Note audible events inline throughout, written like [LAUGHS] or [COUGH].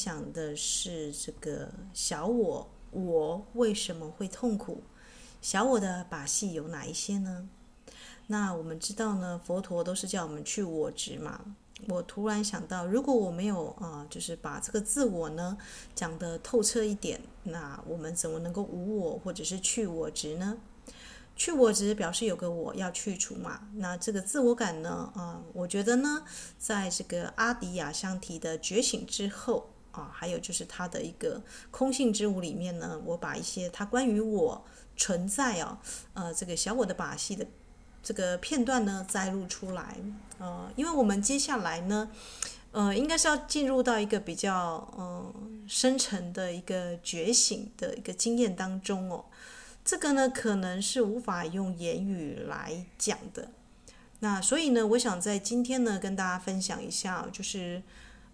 享的是这个小我，我为什么会痛苦？小我的把戏有哪一些呢？那我们知道呢，佛陀都是叫我们去我执嘛。我突然想到，如果我没有啊、就是把这个自我呢讲得透彻一点，那我们怎么能够无我或者是去我执呢？去我执表示有个我要去除嘛。那这个自我感呢，啊、我觉得呢，在这个阿底亚相提的觉醒之后啊，还有就是他的一个空性之舞里面呢，我把一些他关于我存在啊，呃，这个小我的把戏的。这个片段呢，摘录出来，呃，因为我们接下来呢，呃，应该是要进入到一个比较呃深层的一个觉醒的一个经验当中哦，这个呢，可能是无法用言语来讲的。那所以呢，我想在今天呢，跟大家分享一下，就是。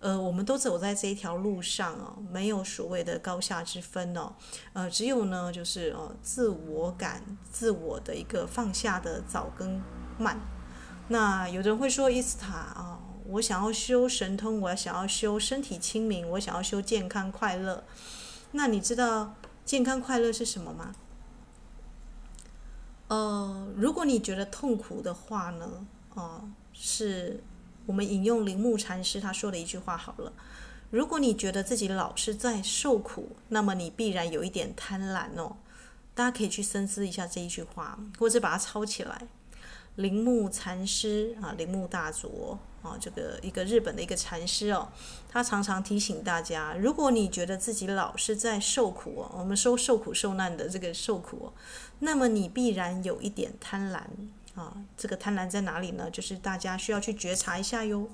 呃，我们都走在这一条路上哦，没有所谓的高下之分哦，呃，只有呢，就是呃，自我感、自我的一个放下的早跟慢。那有的人会说，伊斯塔啊，我想要修神通，我想要修身体清明，我想要修健康快乐。那你知道健康快乐是什么吗？呃，如果你觉得痛苦的话呢，哦、呃，是。我们引用铃木禅师他说的一句话好了：如果你觉得自己老是在受苦，那么你必然有一点贪婪哦。大家可以去深思一下这一句话，或者把它抄起来。铃木禅师啊，铃木大佐啊，这个一个日本的一个禅师哦，他常常提醒大家：如果你觉得自己老是在受苦哦，我们说受苦受难的这个受苦哦，那么你必然有一点贪婪。啊，这个贪婪在哪里呢？就是大家需要去觉察一下哟。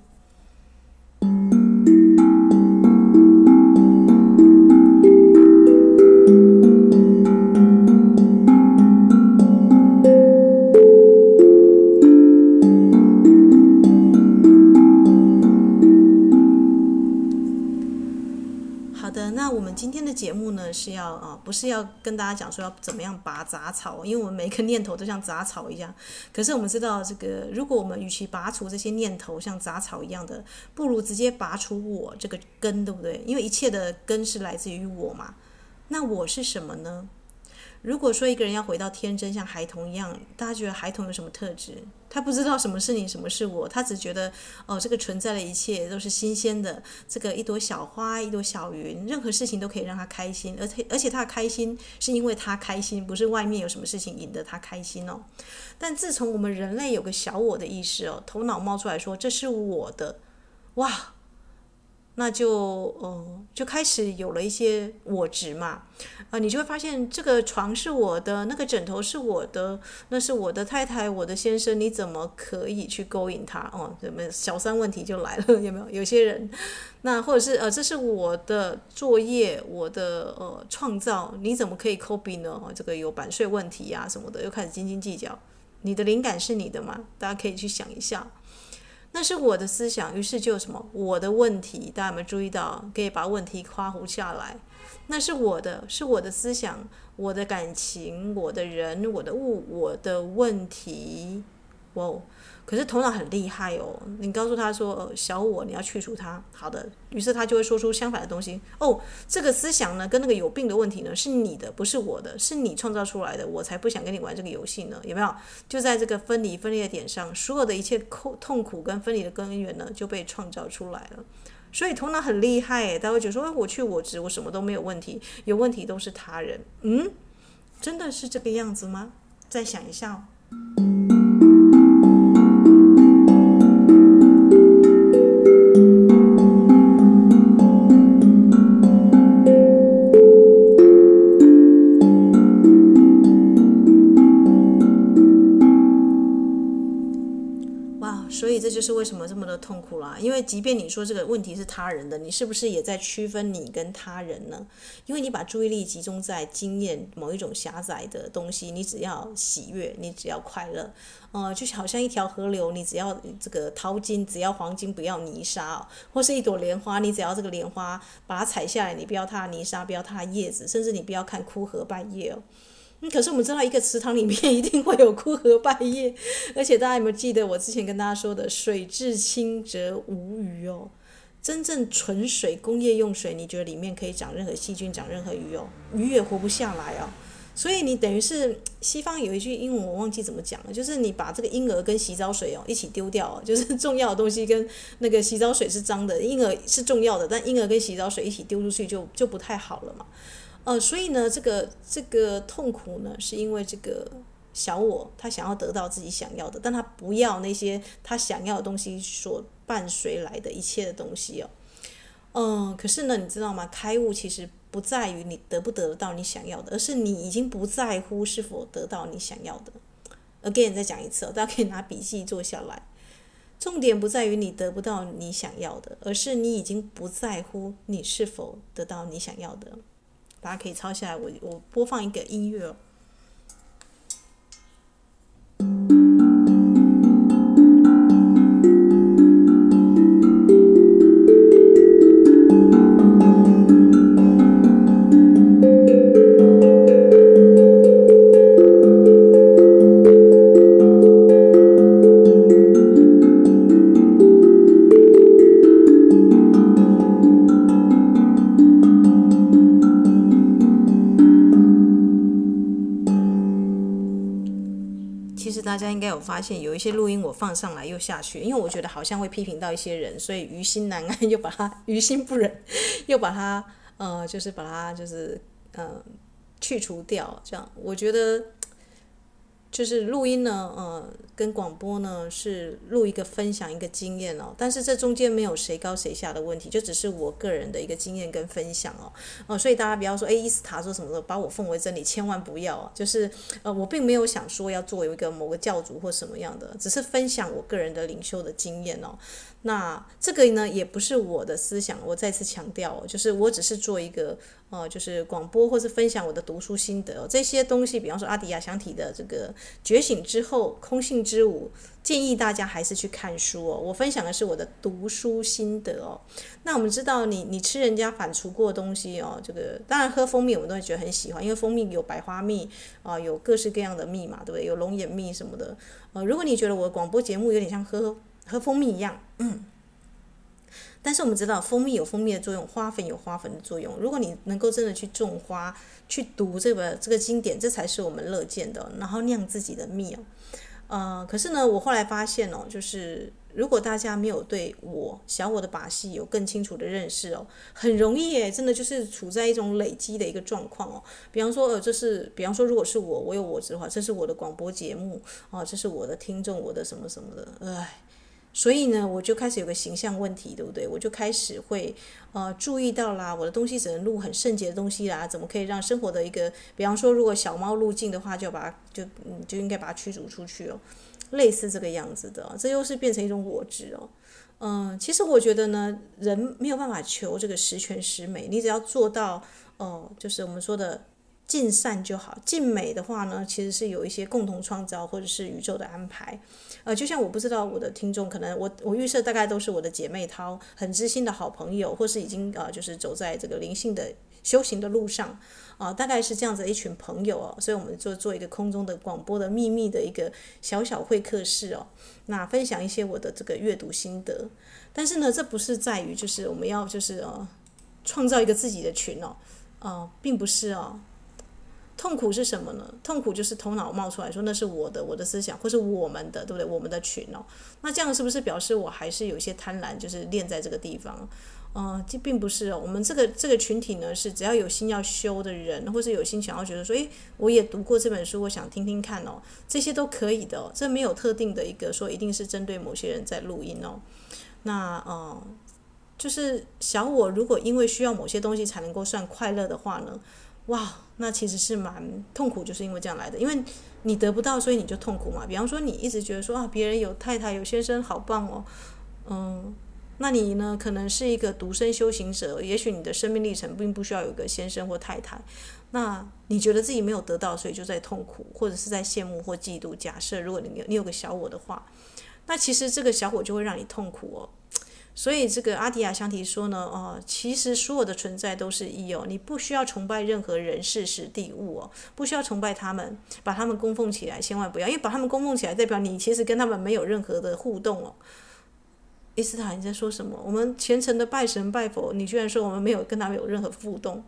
是要啊，不是要跟大家讲说要怎么样拔杂草，因为我们每一个念头都像杂草一样。可是我们知道，这个如果我们与其拔除这些念头像杂草一样的，不如直接拔除我这个根，对不对？因为一切的根是来自于我嘛。那我是什么呢？如果说一个人要回到天真，像孩童一样，大家觉得孩童有什么特质？他不知道什么是你，什么是我，他只觉得哦，这个存在的一切都是新鲜的。这个一朵小花，一朵小云，任何事情都可以让他开心，而且而且他的开心是因为他开心，不是外面有什么事情引得他开心哦。但自从我们人类有个小我的意识哦，头脑冒出来说这是我的，哇！那就呃，就开始有了一些我执嘛，啊、你就会发现这个床是我的，那个枕头是我的，那是我的太太，我的先生，你怎么可以去勾引他？哦，怎么小三问题就来了？[LAUGHS] 有没有？有些人，那或者是呃，这是我的作业，我的呃创造，你怎么可以 copy 呢？这个有版税问题呀、什么的，又开始斤斤计较。你的灵感是你的吗？大家可以去想一下。那是我的思想，于是就什么我的问题，大家有没有注意到？可以把问题夸胡下来。那是我的，是我的思想，我的感情，我的人，我的物，我的问题。哇哦！可是头脑很厉害哦，你告诉他说：“呃，小我，你要去除它。”好的，于是他就会说出相反的东西。哦，这个思想呢，跟那个有病的问题呢，是你的，不是我的，是你创造出来的，我才不想跟你玩这个游戏呢。有没有？就在这个分离分裂的点上，所有的一切痛痛苦跟分离的根源呢，就被创造出来了。所以头脑很厉害诶，他会觉得说：“我去我执，我什么都没有问题，有问题都是他人。”嗯，真的是这个样子吗？再想一下。就是为什么这么的痛苦啦？因为即便你说这个问题是他人的，你是不是也在区分你跟他人呢？因为你把注意力集中在经验某一种狭窄的东西，你只要喜悦，你只要快乐，呃，就好像一条河流，你只要这个淘金，只要黄金，不要泥沙哦；或是一朵莲花，你只要这个莲花把它采下来，你不要它的泥沙，不要它的叶子，甚至你不要看枯荷败叶哦。可是我们知道，一个池塘里面一定会有枯荷败叶，[LAUGHS] 而且大家有没有记得我之前跟大家说的“水至清则无鱼”哦？真正纯水工业用水，你觉得里面可以长任何细菌、长任何鱼哦？鱼也活不下来哦。所以你等于是西方有一句英文我忘记怎么讲了，就是你把这个婴儿跟洗澡水哦一起丢掉哦，[LAUGHS] 就是重要的东西跟那个洗澡水是脏的，婴儿是重要的，但婴儿跟洗澡水一起丢出去就就不太好了嘛。呃，所以呢，这个这个痛苦呢，是因为这个小我他想要得到自己想要的，但他不要那些他想要的东西所伴随来的一切的东西哦。嗯、可是呢，你知道吗？开悟其实不在于你得不得到你想要的，而是你已经不在乎是否得到你想要的。Again，再讲一次哦，大家可以拿笔记做下来。重点不在于你得不到你想要的，而是你已经不在乎你是否得到你想要的。大家可以抄下来，我我播放一个音乐。现有一些录音我放上来又下去，因为我觉得好像会批评到一些人，所以于心难安，[LAUGHS] 又把它于心不忍，又把它呃，就是把它就是呃去除掉。这样我觉得。就是录音呢，呃，跟广播呢是录一个分享一个经验哦，但是这中间没有谁高谁下的问题，就只是我个人的一个经验跟分享哦，呃，所以大家不要说，哎，伊斯塔说什么的，把我奉为真理，千万不要，就是呃，我并没有想说要做一个某个教主或什么样的，只是分享我个人的领袖的经验哦。那这个呢，也不是我的思想，我再次强调，就是我只是做一个，哦，就是广播或是分享我的读书心得，这些东西，比方说阿迪亚想提的这个觉醒之后空性之舞，建议大家还是去看书哦。我分享的是我的读书心得哦。那我们知道你，你吃人家反刍过的东西哦，这个当然喝蜂蜜我们都会觉得很喜欢，因为蜂蜜有百花蜜啊，有各式各样的蜜嘛，对不对？有龙眼蜜什么的。呃，如果你觉得我的广播节目有点像喝。喝蜂蜜一样，嗯，但是我们知道蜂蜜有蜂蜜的作用，花粉有花粉的作用。如果你能够真的去种花，去读这个这个经典，这才是我们乐见的。然后酿自己的蜜哦，呃，可是呢，我后来发现哦，就是如果大家没有对我小我的把戏有更清楚的认识哦，很容易耶，真的就是处在一种累积的一个状况哦。比方说，呃，这是比方说，如果是我，我有我执的话，这是我的广播节目啊，这是我的听众，我的什么什么的，哎。所以呢，我就开始有个形象问题，对不对？我就开始会呃注意到啦，我的东西只能录很圣洁的东西啦，怎么可以让生活的一个，比方说，如果小猫入境的话，就要把它就嗯就应该把它驱逐出去哦，类似这个样子的，这又是变成一种我执哦。嗯、其实我觉得呢，人没有办法求这个十全十美，你只要做到哦、就是我们说的。尽善就好，尽美的话呢，其实是有一些共同创造或者是宇宙的安排。呃，就像我不知道我的听众，可能我我预设大概都是我的姐妹淘，很知心的好朋友，或是已经呃就是走在这个灵性的修行的路上啊、大概是这样子的一群朋友哦。所以我们就做一个空中的广播的秘密的一个小小会客室哦，那分享一些我的这个阅读心得。但是呢，这不是在于就是我们要就是呃创造一个自己的群哦，呃，并不是哦。痛苦是什么呢？痛苦就是头脑冒出来说那是我的，我的思想，或是我们的，对不对？我们的群哦，那这样是不是表示我还是有一些贪婪，就是练在这个地方？呃，这并不是哦。我们这个这个群体呢，是只要有心要修的人，或是有心想要觉得说，诶，我也读过这本书，我想听听看哦，这些都可以的。这没有特定的一个说一定是针对某些人在录音哦。那呃，就是小我如果因为需要某些东西才能够算快乐的话呢？哇，那其实是蛮痛苦，就是因为这样来的，因为你得不到，所以你就痛苦嘛。比方说，你一直觉得说啊，别人有太太有先生，好棒哦，嗯，那你呢，可能是一个独身修行者，也许你的生命历程并不需要有一个先生或太太，那你觉得自己没有得到，所以就在痛苦，或者是在羡慕或嫉妒。假设如果你有你有个小我的话，那其实这个小我就会让你痛苦哦。所以这个阿迪亚香提说呢，哦，其实所有的存在都是一哦，你不需要崇拜任何人事时地物哦，不需要崇拜他们，把他们供奉起来，千万不要，因为把他们供奉起来，代表你其实跟他们没有任何的互动哦。伊斯塔，你在说什么？我们虔诚的拜神拜佛，你居然说我们没有跟他们有任何互动？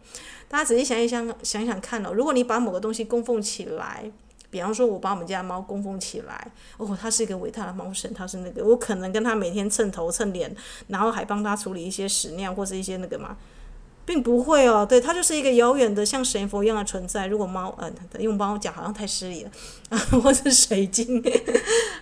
大家仔细想一想，想想看哦，如果你把某个东西供奉起来。比方说，我把我们家猫供奉起来，哦，它是一个伟大的猫神，它是那个，我可能跟它每天蹭头蹭脸，然后还帮它处理一些屎尿或者一些那个嘛，并不会哦，对，它就是一个遥远的像神佛一样的存在。如果猫，嗯、呃，用猫讲好像太失礼了，啊，[LAUGHS] 或是水晶，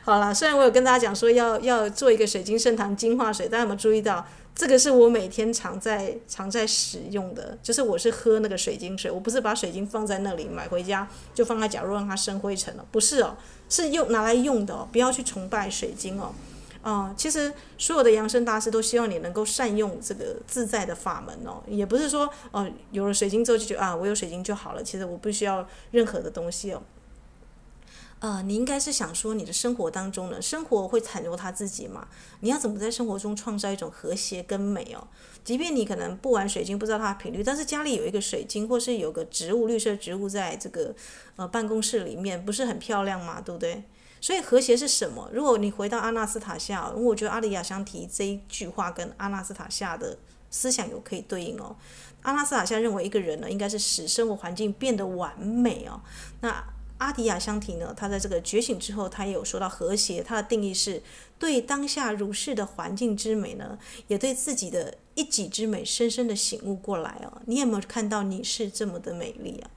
好啦，虽然我有跟大家讲说要要做一个水晶圣堂净化水，大家有没有注意到？这个是我每天常在常在使用的，就是我是喝那个水晶水，我不是把水晶放在那里买回家就放在角落让它生灰尘了，不是哦，是用拿来用的哦，不要去崇拜水晶哦，啊、其实所有的扬升大师都希望你能够善用这个自在的法门哦，也不是说哦、有了水晶之后就觉啊我有水晶就好了，其实我不需要任何的东西哦。呃，你应该是想说，你的生活当中呢，生活会袒露他自己嘛？你要怎么在生活中创造一种和谐跟美哦？即便你可能不玩水晶，不知道它的频率，但是家里有一个水晶，或是有个植物，绿色植物在这个呃办公室里面，不是很漂亮吗？对不对？所以和谐是什么？如果你回到阿纳斯塔夏，我觉得阿里亚香提这一句话跟阿纳斯塔夏的思想有可以对应哦。阿纳斯塔夏认为一个人呢，应该是使生活环境变得完美哦。那阿迪亚香提呢，他在这个觉醒之后，他也有说到和谐。他的定义是对当下如是的环境之美呢，也对自己的一己之美深深的醒悟过来哦。你有没有看到你是这么的美丽啊？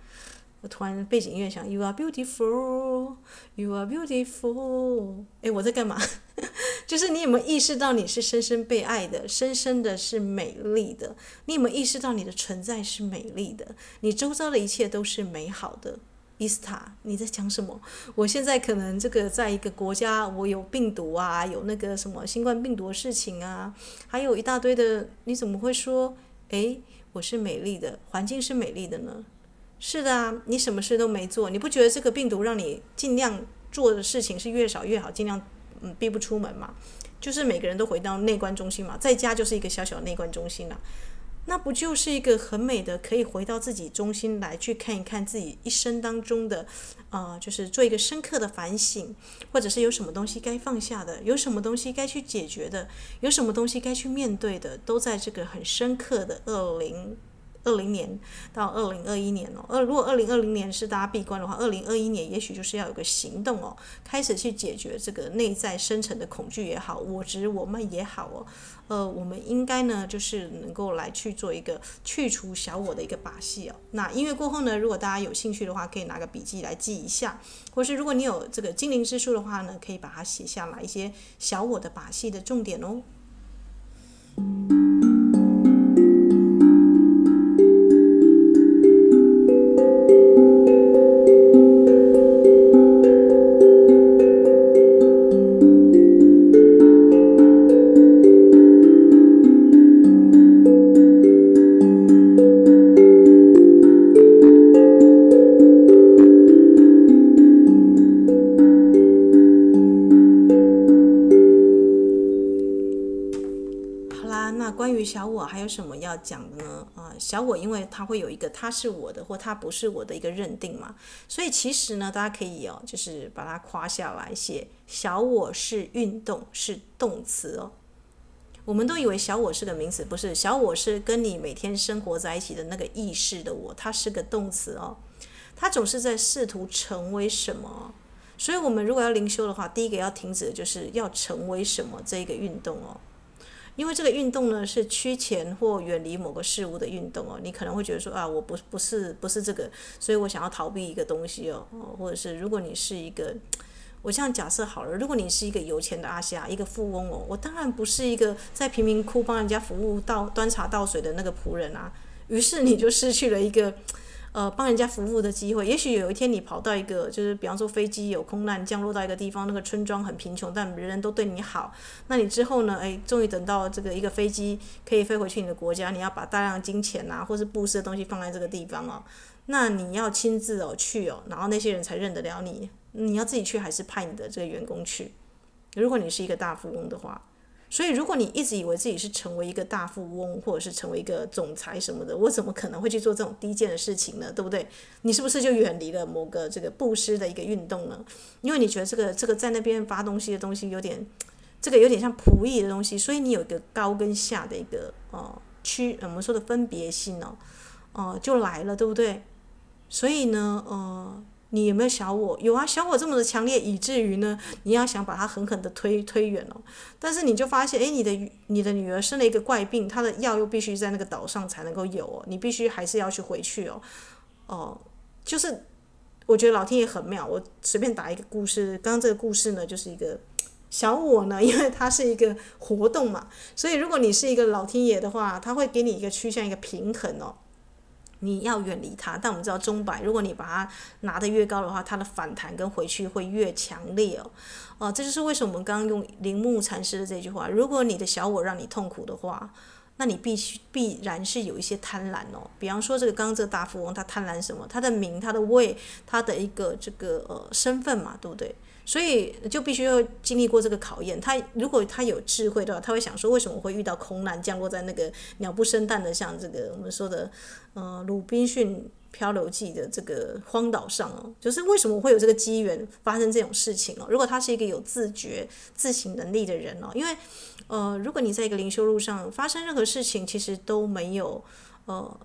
我突然背景音乐响，You are beautiful, you are beautiful。哎，我在干嘛？[LAUGHS] 就是你有没有意识到你是深深被爱的，深深的是美丽的？你有没有意识到你的存在是美丽的？你周遭的一切都是美好的？伊斯塔，你在讲什么？我现在可能这个在一个国家，我有病毒啊，有那个什么新冠病毒的事情啊，还有一大堆的，你怎么会说，诶，我是美丽的，环境是美丽的呢？是的啊，你什么事都没做，你不觉得这个病毒让你尽量做的事情是越少越好，尽量嗯避不出门嘛？就是每个人都回到内观中心嘛，在家就是一个小小的内观中心了。那不就是一个很美的，可以回到自己中心来去看一看自己一生当中的，呃，就是做一个深刻的反省，或者是有什么东西该放下的，有什么东西该去解决的，有什么东西该去面对的，都在这个很深刻的二零。二零年到二零二一年哦，二如果二零二零年是大家闭关的话，二零二一年也许就是要有个行动哦，开始去解决这个内在深层的恐惧也好，我执我慢也好哦，呃，我们应该呢就是能够来去做一个去除小我的一个把戏哦。那音乐过后呢，如果大家有兴趣的话，可以拿个笔记来记一下，或是如果你有这个精灵之书的话呢，可以把它写下来一些小我的把戏的重点哦。讲的呢？啊，小我因为它会有一个他是我的或他不是我的一个认定嘛，所以其实呢，大家可以哦，就是把它夸下来写小我是运动是动词哦。我们都以为小我是个名词，不是，小我是跟你每天生活在一起的那个意识的我，它是个动词哦。它总是在试图成为什么，所以我们如果要灵修的话，第一个要停止的就是要成为什么这一个运动哦。因为这个运动呢，是趋前或远离某个事物的运动哦，你可能会觉得说啊，我不不是不是这个，所以我想要逃避一个东西哦，或者是如果你是一个，我这样假设好了，如果你是一个有钱的阿夏，一个富翁哦，我当然不是一个在贫民窟帮人家服务倒端茶倒水的那个仆人啊，于是你就失去了一个。呃，帮人家服务的机会，也许有一天你跑到一个，就是比方说飞机有空难降落到一个地方，那个村庄很贫穷，但人人都对你好。那你之后呢？哎，终于等到这个一个飞机可以飞回去你的国家，你要把大量金钱啊，或是布施的东西放在这个地方哦。那你要亲自哦去哦，然后那些人才认得了你。你要自己去还是派你的这个员工去？如果你是一个大富翁的话，所以，如果你一直以为自己是成为一个大富翁，或者是成为一个总裁什么的，我怎么可能会去做这种低贱的事情呢？对不对？你是不是就远离了某个这个布施的一个运动呢？因为你觉得这个这个在那边发东西的东西有点，这个有点像仆役的东西，所以你有一个高跟下的一个哦区，我们说的分别心哦，哦、就来了，对不对？所以呢，呃。你有没有小我？有啊，小我这么的强烈，以至于呢，你要想把它狠狠的推推远了。但是你就发现，诶，你的你的女儿生了一个怪病，她的药又必须在那个岛上才能够有哦，你必须还是要去回去哦。哦，就是我觉得老天爷很妙。我随便打一个故事，刚刚这个故事呢，就是一个小我呢，因为它是一个活动嘛，所以如果你是一个老天爷的话，他会给你一个趋向一个平衡哦。你要远离它，但我们知道钟摆，如果你把它拿得越高的话，它的反弹跟回去会越强烈哦。哦、这就是为什么我们刚刚用铃木禅师的这句话：如果你的小我让你痛苦的话，那你必须必然是有一些贪婪哦。比方说，这个刚刚这个大富翁，他贪婪什么？他的名，他的位，他的一个这个呃身份嘛，对不对？所以就必须要经历过这个考验。他如果他有智慧的话，他会想说：为什么会遇到空难降落在那个鸟不生蛋的，像这个我们说的，呃，《鲁滨逊漂流记》的这个荒岛上哦？就是为什么会有这个机缘发生这种事情哦？如果他是一个有自觉、自省能力的人哦，因为呃，如果你在一个灵修路上发生任何事情，其实都没有呃。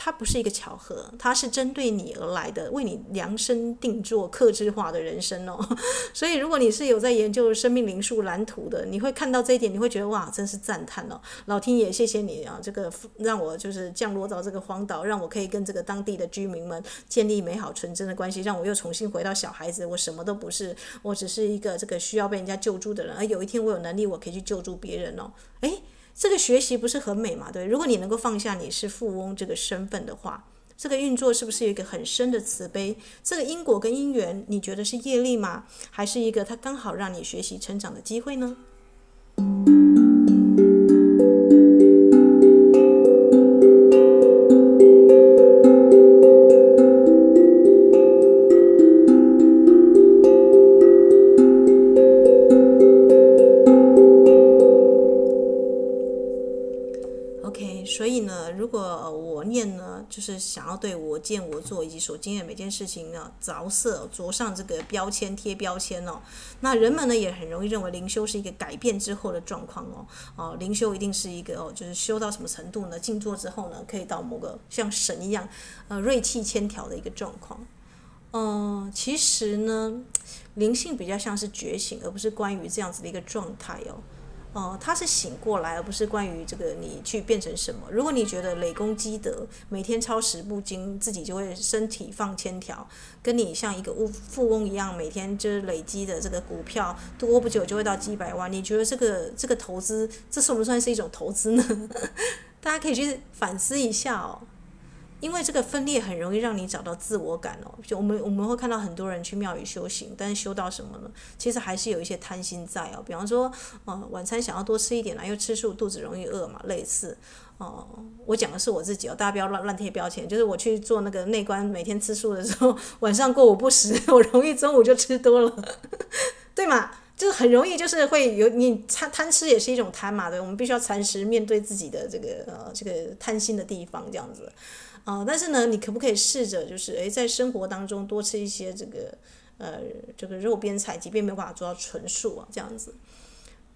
它不是一个巧合，它是针对你而来的，为你量身定做、客制化的人生哦。[LAUGHS] 所以，如果你是有在研究生命灵数蓝图的，你会看到这一点，你会觉得哇，真是赞叹哦！老天爷，谢谢你啊，这个让我就是降落到这个荒岛，让我可以跟这个当地的居民们建立美好纯真的关系，让我又重新回到小孩子，我什么都不是，我只是一个这个需要被人家救助的人，而有一天我有能力，我可以去救助别人哦。诶。这个学习不是很美嘛？对，如果你能够放下你是富翁这个身份的话，这个运作是不是有一个很深的慈悲？这个因果跟因缘，你觉得是业力吗？还是一个它刚好让你学习成长的机会呢？是想要对我见我做以及所经验每件事情呢着色着上这个标签贴标签哦，那人们呢也很容易认为灵修是一个改变之后的状况哦哦，灵修一定是一个哦，就是修到什么程度呢？静坐之后呢，可以到某个像神一样呃锐气千条的一个状况。嗯、其实呢，灵性比较像是觉醒，而不是关于这样子的一个状态哦。哦，他是醒过来，而不是关于这个你去变成什么。如果你觉得累功积德，每天抄十部经，自己就会身体放千条，跟你像一个富富翁一样，每天就是累积的这个股票，多不久就会到几百万。你觉得这个这个投资，这算不算是一种投资呢？[LAUGHS] 大家可以去反思一下哦。因为这个分裂很容易让你找到自我感哦，就我们我们会看到很多人去庙宇修行，但是修到什么呢？其实还是有一些贪心在哦。比方说，呃，晚餐想要多吃一点啦，因为吃素，肚子容易饿嘛，类似。哦、我讲的是我自己哦，大家不要乱乱贴标签。就是我去做那个内观，每天吃素的时候，[LAUGHS] 晚上过午不食，[LAUGHS] 我容易中午就吃多了，[LAUGHS] 对吗？就是很容易，就是会有你贪贪吃也是一种贪嘛，对，我们必须要诚实面对自己的这个呃这个贪心的地方，这样子。啊、但是呢，你可不可以试着就是，诶，在生活当中多吃一些这个，呃，这个肉边菜，即便没有办法做到纯素啊，这样子。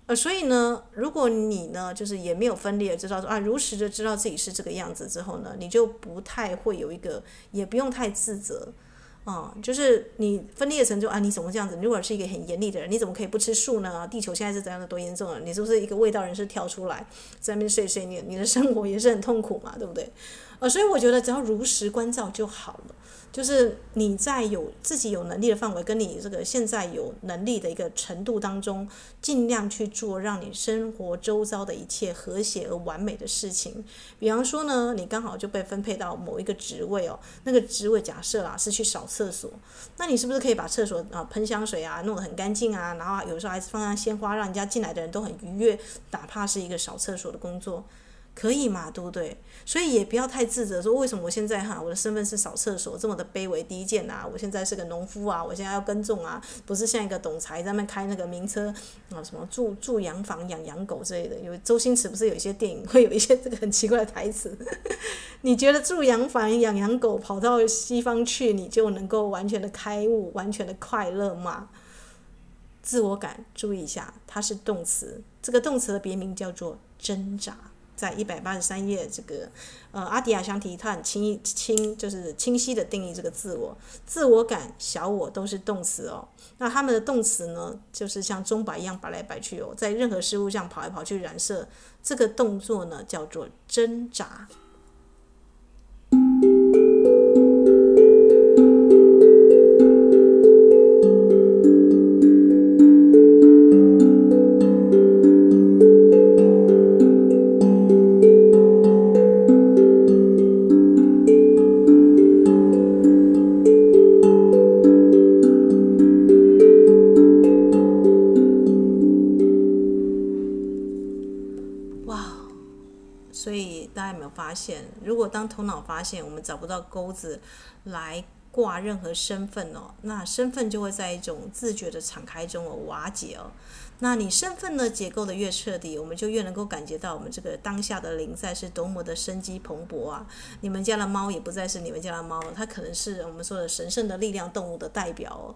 呃，所以呢，如果你呢，就是也没有分裂，知道说啊，如实的知道自己是这个样子之后呢，你就不太会有一个，也不用太自责。啊、就是你分裂成就啊，你怎么这样子？你如果是一个很严厉的人，你怎么可以不吃素呢？地球现在是怎样的多严重啊？你是不是一个味道人士跳出来在那边睡睡？你你的生活也是很痛苦嘛，对不对？呃，所以我觉得只要如实关照就好了。就是你在有自己有能力的范围，跟你这个现在有能力的一个程度当中，尽量去做让你生活周遭的一切和谐而完美的事情。比方说呢，你刚好就被分配到某一个职位哦，那个职位假设啦是去扫厕所，那你是不是可以把厕所啊喷香水啊弄得很干净啊，然后有时候还是放上鲜花，让人家进来的人都很愉悦，哪怕是一个扫厕所的工作。可以嘛，对不对？所以也不要太自责，说为什么我现在哈，我的身份是扫厕所，这么的卑微低贱啊！我现在是个农夫啊，我现在要耕种啊，不是像一个总裁在那开那个名车啊，什么住住洋房、养洋狗之类的。有周星驰不是有一些电影会有一些这个很奇怪的台词？[LAUGHS] 你觉得住洋房、养养狗，跑到西方去，你就能够完全的开悟、完全的快乐吗？自我感，注意一下，它是动词，这个动词的别名叫做挣扎。在一百八十三页，这个呃，阿迪亚香提他很清清，就是清晰的定义这个自我、自我感、小我都是动词哦。那他们的动词呢，就是像钟摆一样摆来摆去哦，在任何事物上跑来跑去染色，这个动作呢叫做挣扎。头脑发现我们找不到钩子来挂任何身份哦，那身份就会在一种自觉的敞开中哦瓦解哦。那你身份呢结构的越彻底，我们就越能够感觉到我们这个当下的灵在是多么的生机蓬勃啊！你们家的猫也不再是你们家的猫了，它可能是我们说的神圣的力量动物的代表哦。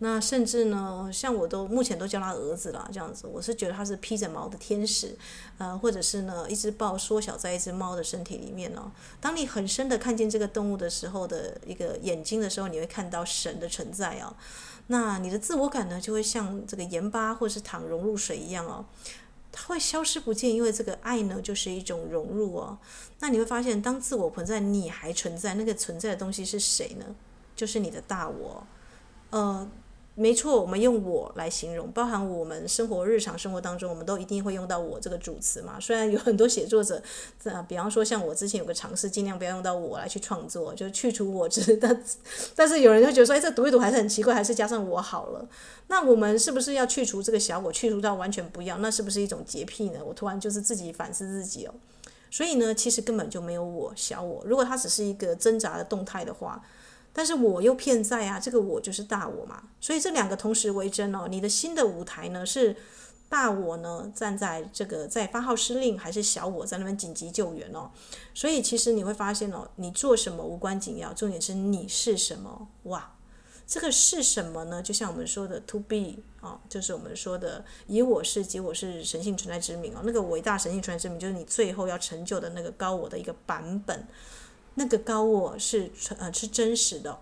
那甚至呢，像我都目前都叫他儿子了，这样子，我是觉得他是披着毛的天使，呃，或者是呢，一只豹缩小在一只猫的身体里面哦。当你很深的看见这个动物的时候的一个眼睛的时候，你会看到神的存在哦。那你的自我感呢，就会像这个盐巴或是糖融入水一样哦，它会消失不见，因为这个爱呢，就是一种融入哦。那你会发现，当自我存在，你还存在，那个存在的东西是谁呢？就是你的大我，呃。没错，我们用“我”来形容，包含我们生活日常生活当中，我们都一定会用到“我”这个主词嘛。虽然有很多写作者，啊，比方说像我之前有个尝试，尽量不要用到“我”来去创作，就去除我之。但但是有人就觉得说，哎，这读一读还是很奇怪，还是加上“我”好了。那我们是不是要去除这个小我，去除到完全不要？那是不是一种洁癖呢？我突然就是自己反思自己哦。所以呢，其实根本就没有我小我。如果它只是一个挣扎的动态的话。但是我又偏在啊，这个我就是大我嘛，所以这两个同时为真哦。你的新的舞台呢，是大我呢站在这个在发号施令，还是小我在那边紧急救援哦？所以其实你会发现哦，你做什么无关紧要，重点是你是什么哇？这个是什么呢？就像我们说的 to be 啊，就是我们说的以我是及我是神性存在之名哦，那个伟大神性存在之名，就是你最后要成就的那个高我的一个版本。那个高我是呃是真实的，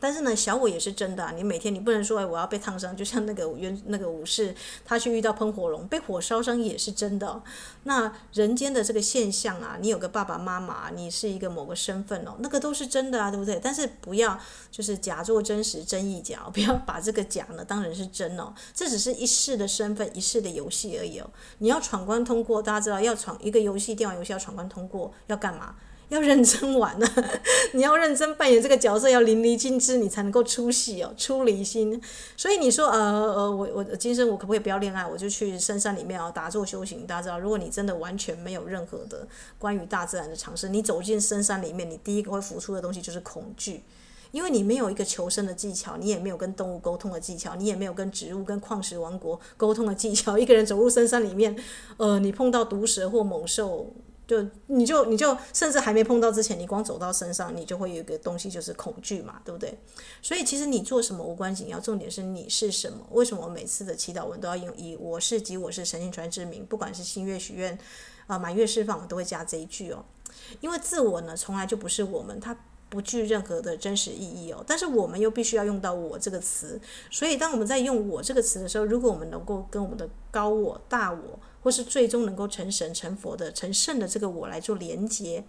但是呢，小我也是真的啊。你每天你不能说哎，我要被烫伤，就像那个原 [LAUGHS] 那个武士，他去遇到喷火龙，被火烧伤也是真的。那人间的这个现象啊，你有个爸爸妈妈，你是一个某个身份哦，那个都是真的啊，对不对？但是不要就是假作真实，真亦假，[LAUGHS] 不要把这个假呢当成是真哦。这只是一世的身份，一世的游戏而已哦。你要闯关通过，大家知道要闯一个游戏，电玩游戏要闯关通过要干嘛？要认真玩呢、啊，[LAUGHS] 你要认真扮演这个角色，要淋漓尽致，你才能够出戏哦，出离心。所以你说，呃呃，我我今生我可不可以不要恋爱，我就去深山里面啊打坐修行？大家知道，如果你真的完全没有任何的关于大自然的尝试，你走进深山里面，你第一个会浮出的东西就是恐惧，因为你没有一个求生的技巧，你也没有跟动物沟通的技巧，你也没有跟植物、跟矿石王国沟通的技巧。一个人走入深山里面，呃，你碰到毒蛇或猛兽。就你就你就甚至还没碰到之前，你光走到身上，你就会有一个东西，就是恐惧嘛，对不对？所以其实你做什么无关紧要，重点是你是什么。为什么每次的祈祷文都要用以我是及我是神性传之名，不管是新月许愿啊满月释放，我都会加这一句哦。因为自我呢，从来就不是我们，它不具任何的真实意义哦。但是我们又必须要用到我这个词，所以当我们在用我这个词的时候，如果我们能够跟我们的高我、大我。或是最终能够成神成佛的成圣的这个我来做连接，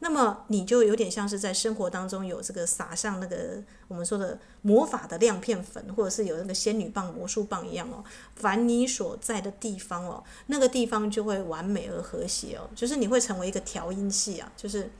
那么你就有点像是在生活当中有这个撒上那个我们说的魔法的亮片粉，或者是有那个仙女棒、魔术棒一样哦。凡你所在的地方哦，那个地方就会完美而和谐哦，就是你会成为一个调音器啊，就是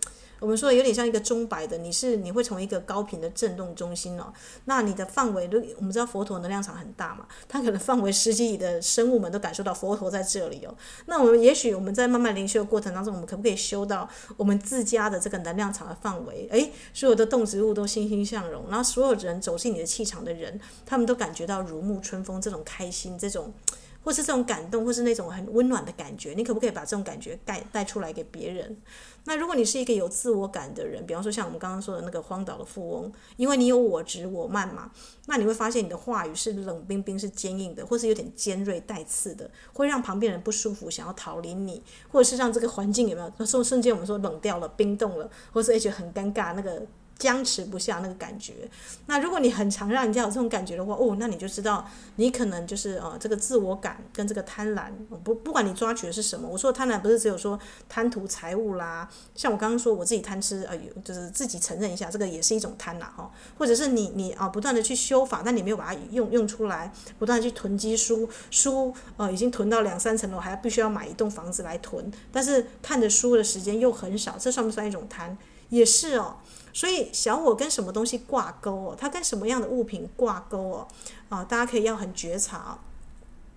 我们说有点像一个钟摆的，你是你会从一个高频的震动中心哦，那你的范围，我们知道佛陀能量场很大嘛，它可能范围十几里的生物们都感受到佛陀在这里哦。那我们也许我们在慢慢灵修的过程当中，我们可不可以修到我们自家的这个能量场的范围？诶，所有的动植物都欣欣向荣，然后所有人走进你的气场的人，他们都感觉到如沐春风这种开心，这种。或是这种感动，或是那种很温暖的感觉，你可不可以把这种感觉带带出来给别人？那如果你是一个有自我感的人，比方说像我们刚刚说的那个荒岛的富翁，因为你有我执我慢嘛，那你会发现你的话语是冷冰冰、是坚硬的，或是有点尖锐带刺的，会让旁边人不舒服，想要逃离你，或者是让这个环境有没有？那瞬瞬间我们说冷掉了、冰冻了，或是觉得很尴尬那个。僵持不下那个感觉，那如果你很常让人家有这种感觉的话，哦，那你就知道你可能就是呃这个自我感跟这个贪婪，不不管你抓取的是什么，我说贪婪不是只有说贪图财物啦，像我刚刚说我自己贪吃，哎，就是自己承认一下，这个也是一种贪婪哈，或者是你你啊不断的去修法，但你没有把它用用出来，不断的去囤积书书，呃已经囤到两三层楼，还必须要买一栋房子来囤，但是看着书的时间又很少，这算不算一种贪？也是哦。所以小我跟什么东西挂钩哦？它跟什么样的物品挂钩哦？啊，大家可以要很觉察。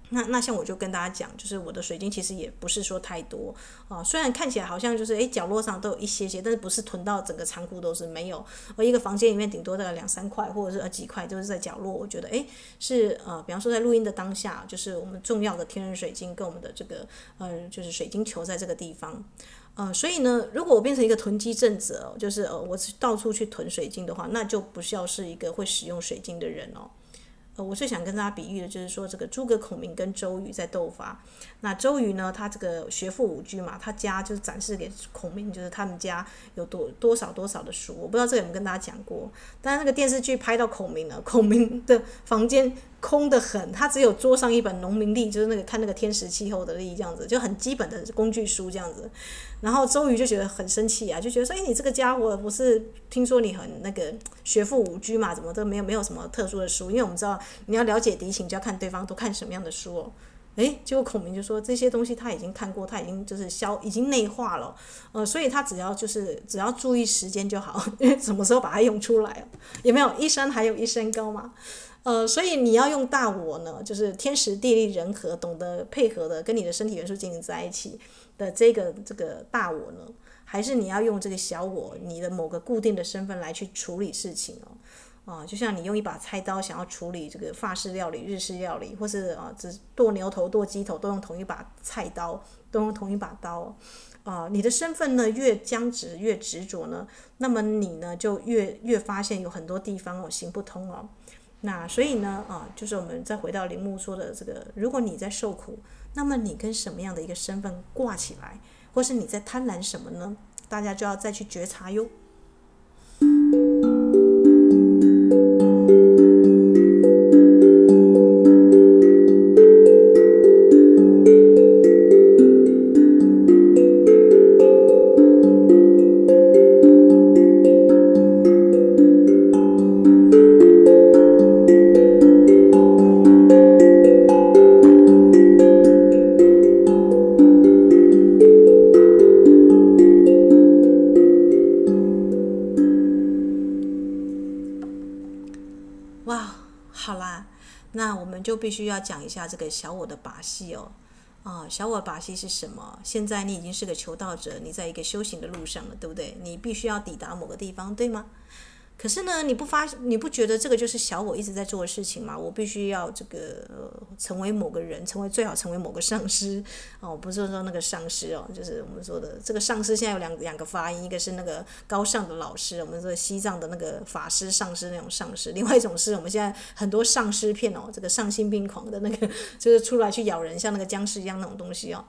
那那像我就跟大家讲，就是我的水晶其实也不是说太多啊，虽然看起来好像就是诶角落上都有一些些，但是不是囤到整个仓库都是没有。而一个房间里面顶多大概两三块，或者是呃几块，就是在角落。我觉得诶是呃，比方说在录音的当下，就是我们重要的天然水晶跟我们的这个呃就是水晶球在这个地方。呃，所以呢，如果我变成一个囤积症者，就是呃，我到处去囤水晶的话，那就不需要是一个会使用水晶的人哦。呃，我最想跟大家比喻的就是说，这个诸葛孔明跟周瑜在斗法。那周瑜呢，他这个学富五车嘛，他家就是展示给孔明，就是他们家有多多少多少的书。我不知道这个有没有跟大家讲过，但是那个电视剧拍到孔明了，孔明的房间空得很，他只有桌上一本农民历，就是那个看那个天时气候的历，这样子就很基本的工具书这样子。然后周瑜就觉得很生气啊，就觉得说，哎，你这个家伙不是听说你很那个学富五车嘛，怎么都没有没有什么特殊的书？因为我们知道你要了解敌情，就要看对方都看什么样的书哦。哎，结果孔明就说这些东西他已经看过，他已经就是消已经内化了，呃，所以他只要就是只要注意时间就好，因为什么时候把它用出来，有没有一山还有一山高嘛？呃，所以你要用大我呢，就是天时地利人和，懂得配合的跟你的身体元素进行在一起。的这个这个大我呢，还是你要用这个小我，你的某个固定的身份来去处理事情哦，啊，就像你用一把菜刀想要处理这个法式料理、日式料理，或是啊，只剁牛头、剁鸡头都用同一把菜刀，都用同一把刀，啊，你的身份呢越僵直、越执着呢，那么你呢就越越发现有很多地方哦行不通哦，那所以呢啊，就是我们再回到铃木说的这个，如果你在受苦。那么你跟什么样的一个身份挂起来，或是你在贪婪什么呢？大家就要再去觉察哟。下这个小我的把戏哦，啊，小我把戏是什么？现在你已经是个求道者，你在一个修行的路上了，对不对？你必须要抵达某个地方，对吗？可是呢，你不发，你不觉得这个就是小我一直在做的事情吗？我必须要这个，成为某个人，成为最好成为某个上师 [LAUGHS] 哦，不是说那个上师哦，就是我们说的这个上师。现在有两两个发音，一个是那个高尚的老师，我们说西藏的那个法师上师那种上师；[LAUGHS] 另外一种是我们现在很多丧尸片哦，这个丧心病狂的那个，[LAUGHS] 就是出来去咬人，像那个僵尸一样那种东西哦。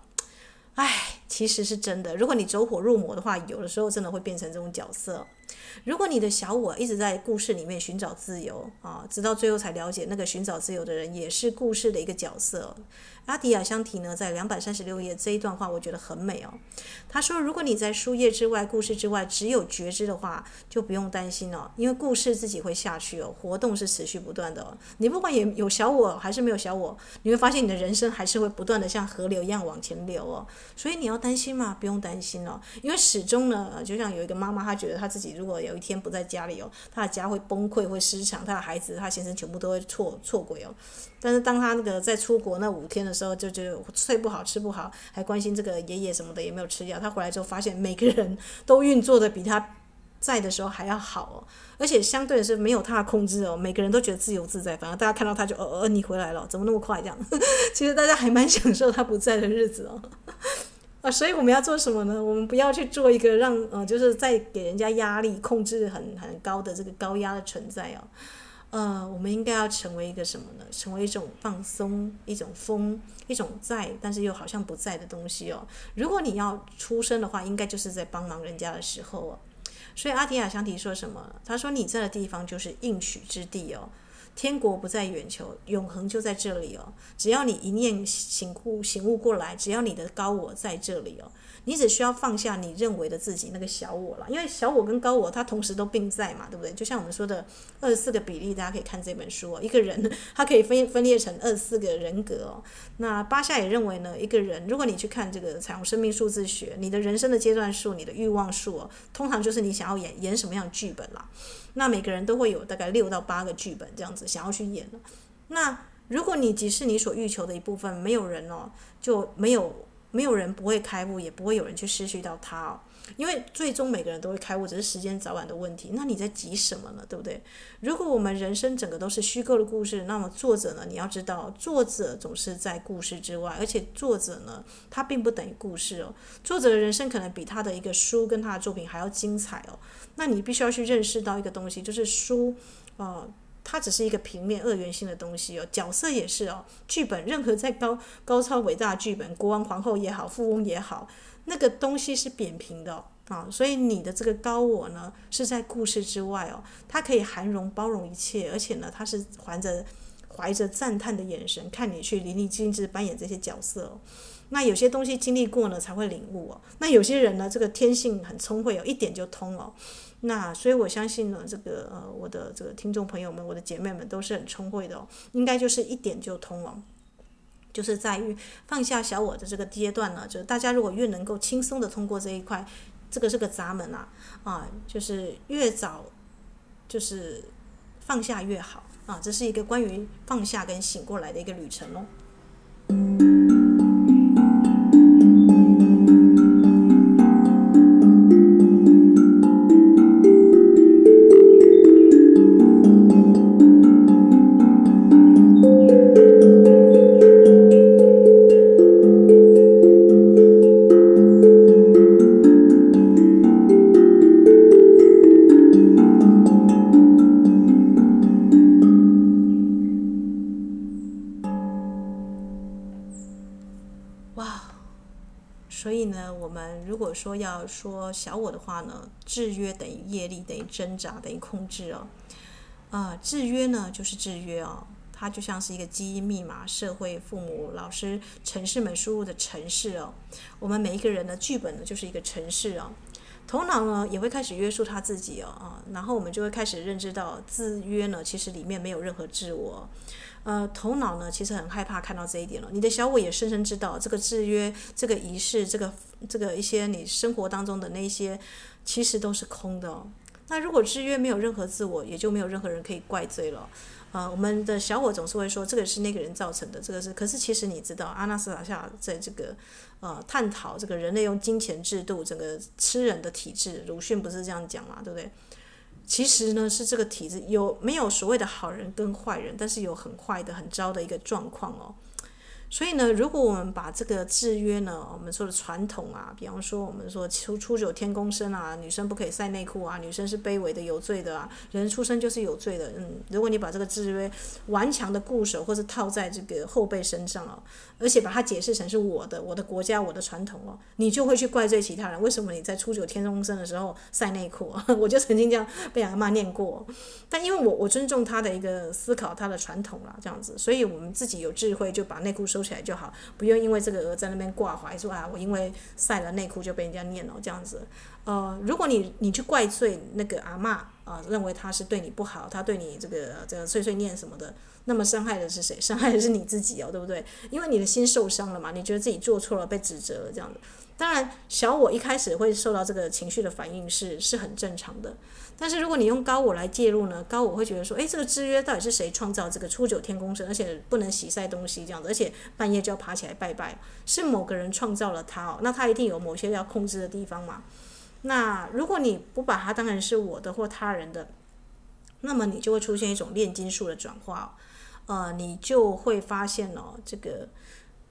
唉，其实是真的。如果你走火入魔的话，有的时候真的会变成这种角色。如果你的小我一直在故事里面寻找自由啊，直到最后才了解那个寻找自由的人也是故事的一个角色。阿迪亚香提呢，在两百三十六页这一段话，我觉得很美哦。他说：“如果你在书页之外、故事之外只有觉知的话，就不用担心哦，因为故事自己会下去哦，活动是持续不断的。你不管有有小我还是没有小我，你会发现你的人生还是会不断的像河流一样往前流哦。所以你要担心吗？不用担心哦，因为始终呢，就像有一个妈妈，她觉得她自己如果有一天不在家里哦，她的家会崩溃、会失常，她的孩子、她先生全部都会错错轨哦。”但是当他那个在出国那五天的时候，就就睡不好、吃不好，还关心这个爷爷什么的，也没有吃药。他回来之后发现，每个人都运作的比他在的时候还要好哦，而且相对的是没有他的控制哦，每个人都觉得自由自在。反而大家看到他就，呃呃，你回来了，怎么那么快这样？[LAUGHS] 其实大家还蛮享受他不在的日子哦。啊，所以我们要做什么呢？我们不要去做一个让呃，就是在给人家压力、控制很很高的这个高压的存在哦。呃，我们应该要成为一个什么呢？成为一种放松，一种风，一种在，但是又好像不在的东西哦。如果你要出生的话，应该就是在帮忙人家的时候哦。所以阿提亚香提说什么？他说：“你在的地方就是应许之地哦，天国不在远求，永恒就在这里哦。只要你一念醒悟，醒悟过来，只要你的高我在这里哦。”你只需要放下你认为的自己那个小我了，因为小我跟高我它同时都并在嘛，对不对？就像我们说的二十四个比例，大家可以看这本书哦。一个人他可以分分裂成二十四个人格哦。那巴夏也认为呢，一个人如果你去看这个彩虹生命数字学，你的人生的阶段数、你的欲望数，通常就是你想要演演什么样的剧本啦。那每个人都会有大概六到八个剧本这样子想要去演。那如果你即是你所欲求的一部分，没有人哦，就没有。没有人不会开悟，也不会有人去失去到它哦，因为最终每个人都会开悟，只是时间早晚的问题。那你在急什么呢？对不对？如果我们人生整个都是虚构的故事，那么作者呢？你要知道，作者总是在故事之外，而且作者呢，他并不等于故事哦。作者的人生可能比他的一个书跟他的作品还要精彩哦。那你必须要去认识到一个东西，就是书，呃。它只是一个平面二元性的东西哦，角色也是哦，剧本任何再高高超伟大的剧本，国王皇后也好，富翁也好，那个东西是扁平的啊，所以你的这个高我呢是在故事之外哦，它可以涵容包容一切，而且呢，它是怀着怀着赞叹的眼神看你去淋漓尽致扮演这些角色哦。那有些东西经历过呢才会领悟哦，那有些人呢这个天性很聪慧哦，一点就通哦。那所以，我相信呢，这个呃，我的这个听众朋友们，我的姐妹们都是很聪慧的哦，应该就是一点就通哦，就是在于放下小我的这个阶段呢，就是大家如果越能够轻松的通过这一块，这个是个闸门啊，啊，就是越早就是放下越好啊，这是一个关于放下跟醒过来的一个旅程哦。哇，所以呢，我们如果说要说小我的话呢，制约等于业力等于挣扎等于控制哦，啊、制约呢就是制约哦，它就像是一个基因密码，社会、父母、老师、城市们输入的城市哦，我们每一个人的剧本呢就是一个城市哦，头脑呢也会开始约束他自己哦，啊，然后我们就会开始认知到制约呢其实里面没有任何自我。呃，头脑呢，其实很害怕看到这一点了。你的小我也深深知道，这个制约、这个仪式、这个这个一些你生活当中的那些，其实都是空的哦。那如果制约没有任何自我，也就没有任何人可以怪罪了。啊，我们的小伙总是会说，这个是那个人造成的，这个是。可是其实你知道，阿纳斯塔夏在这个呃探讨这个人类用金钱制度，整个吃人的体制，鲁迅不是这样讲嘛，对不对？其实呢，是这个体制有没有所谓的好人跟坏人，但是有很坏的、很糟的一个状况哦。所以呢，如果我们把这个制约呢，我们说的传统啊，比方说我们说初初九天公生啊，女生不可以晒内裤啊，女生是卑微的、有罪的啊，人出生就是有罪的。嗯，如果你把这个制约顽强的固守，或是套在这个后辈身上啊，而且把它解释成是我的、我的国家、我的传统哦，[LAUGHS] 你就会去怪罪其他人，为什么你在初九天公生的时候晒内裤啊？我就曾经这样被阿嬷念过，但因为我我尊重他的一个思考，他的传统啦，这样子，所以我们自己有智慧就把内裤收起来就好，不用因为这个而在那边挂怀说啊，我因为晒了内裤就被人家念了这样子。呃，如果你你去怪罪那个阿嬷啊，认为她是对你不好，她对你这个这个碎碎念什么的，那么伤害的是谁？伤害的是你自己哦，对不对？因为你的心受伤了嘛，你觉得自己做错了，被指责了这样子。当然，小我一开始会受到这个情绪的反应是是很正常的。但是如果你用高我来介入呢，高我会觉得说，诶，这个制约到底是谁创造这个初九天宫生，而且不能洗晒东西这样子，而且半夜就要爬起来拜拜，是某个人创造了他哦，那他一定有某些要控制的地方嘛。那如果你不把它当成是我的或他人的，那么你就会出现一种炼金术的转化，呃，你就会发现哦，这个。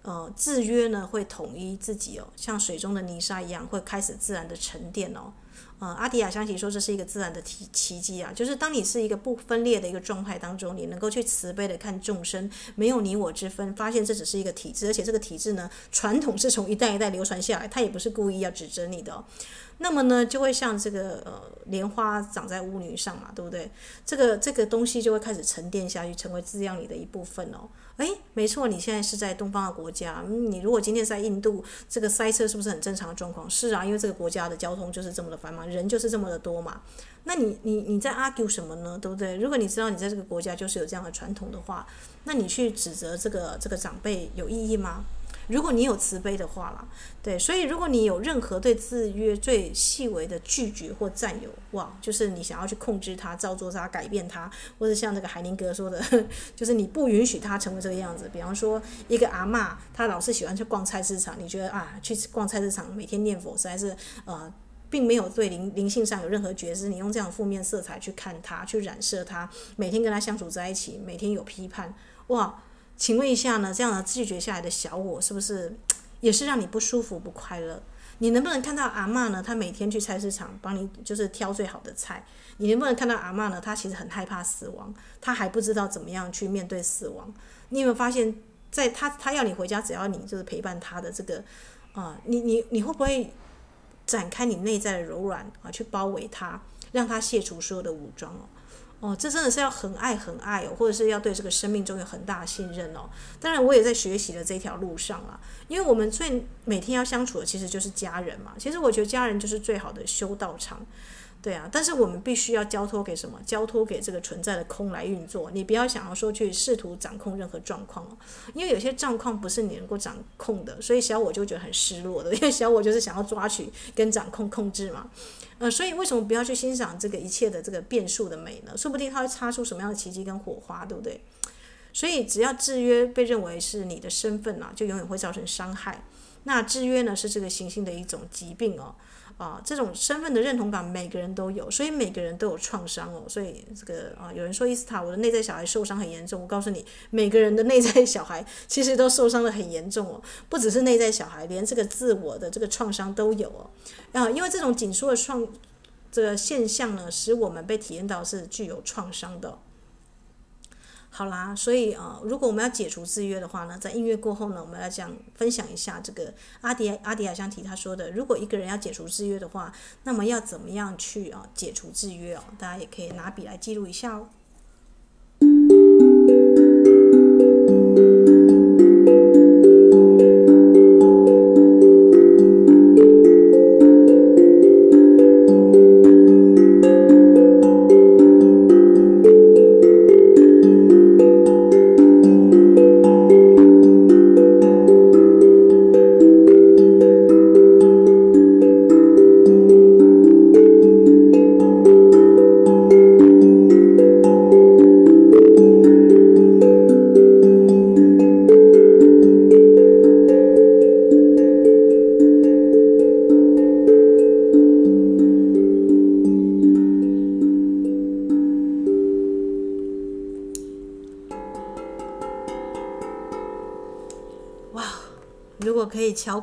呃，制约呢会统一自己哦，像水中的泥沙一样，会开始自然的沉淀哦。呃，阿迪亚相信说这是一个自然的奇奇迹啊，就是当你是一个不分裂的一个状态当中，你能够去慈悲的看众生，没有你我之分，发现这只是一个体制，而且这个体制呢，传统是从一代一代流传下来，它也不是故意要指责你的。那么呢，就会像这个呃莲花长在污泥上嘛，对不对？这个这个东西就会开始沉淀下去，成为滋养你的一部分哦。哎，没错，你现在是在东方的国家。你如果今天在印度，这个塞车是不是很正常的状况？是啊，因为这个国家的交通就是这么的繁忙，人就是这么的多嘛。那你你你在 argue 什么呢？对不对？如果你知道你在这个国家就是有这样的传统的话，那你去指责这个这个长辈有意义吗？如果你有慈悲的话啦，对，所以如果你有任何对制约最细微的拒绝或占有，哇，就是你想要去控制它、造作它、改变它，或者像那个海宁哥说的，[LAUGHS] 就是你不允许它成为这个样子。比方说，一个阿嬷，她老是喜欢去逛菜市场，你觉得啊，去逛菜市场每天念佛实在是呃，并没有对灵灵性上有任何觉知。你用这样负面色彩去看他，去染色他，每天跟他相处在一起，每天有批判，哇。请问一下呢，这样的拒绝下来的小我，是不是也是让你不舒服、不快乐？你能不能看到阿嬷呢？她每天去菜市场帮你，就是挑最好的菜。你能不能看到阿嬷呢？她其实很害怕死亡，她还不知道怎么样去面对死亡。你有没有发现，在她她要你回家，只要你就是陪伴她的这个啊、你你你会不会展开你内在的柔软啊，去包围她，让她卸除所有的武装哦？哦，这真的是要很爱很爱哦，或者是要对这个生命中有很大的信任哦。当然，我也在学习的这条路上啊，因为我们最每天要相处的其实就是家人嘛。其实我觉得家人就是最好的修道场。对啊，但是我们必须要交托给什么？交托给这个存在的空来运作。你不要想要说去试图掌控任何状况哦，因为有些状况不是你能够掌控的，所以小我就觉得很失落的，因为小我就是想要抓取跟掌控控制嘛。呃，所以为什么不要去欣赏这个一切的这个变数的美呢？说不定它会擦出什么样的奇迹跟火花，对不对？所以只要制约被认为是你的身份啊，就永远会造成伤害。那制约呢，是这个行星的一种疾病哦。啊，这种身份的认同感，每个人都有，所以每个人都有创伤哦。所以这个啊，有人说伊斯塔，我的内在小孩受伤很严重。我告诉你，每个人的内在小孩其实都受伤的很严重哦，不只是内在小孩，连这个自我的这个创伤都有哦。啊，因为这种紧缩的创这个现象呢，使我们被体验到是具有创伤的。好啦，所以啊、呃，如果我们要解除制约的话呢，在音乐过后呢，我们要讲分享一下这个阿迪阿迪亚香提他说的，如果一个人要解除制约的话，那么要怎么样去啊解除制约哦？大家也可以拿笔来记录一下哦。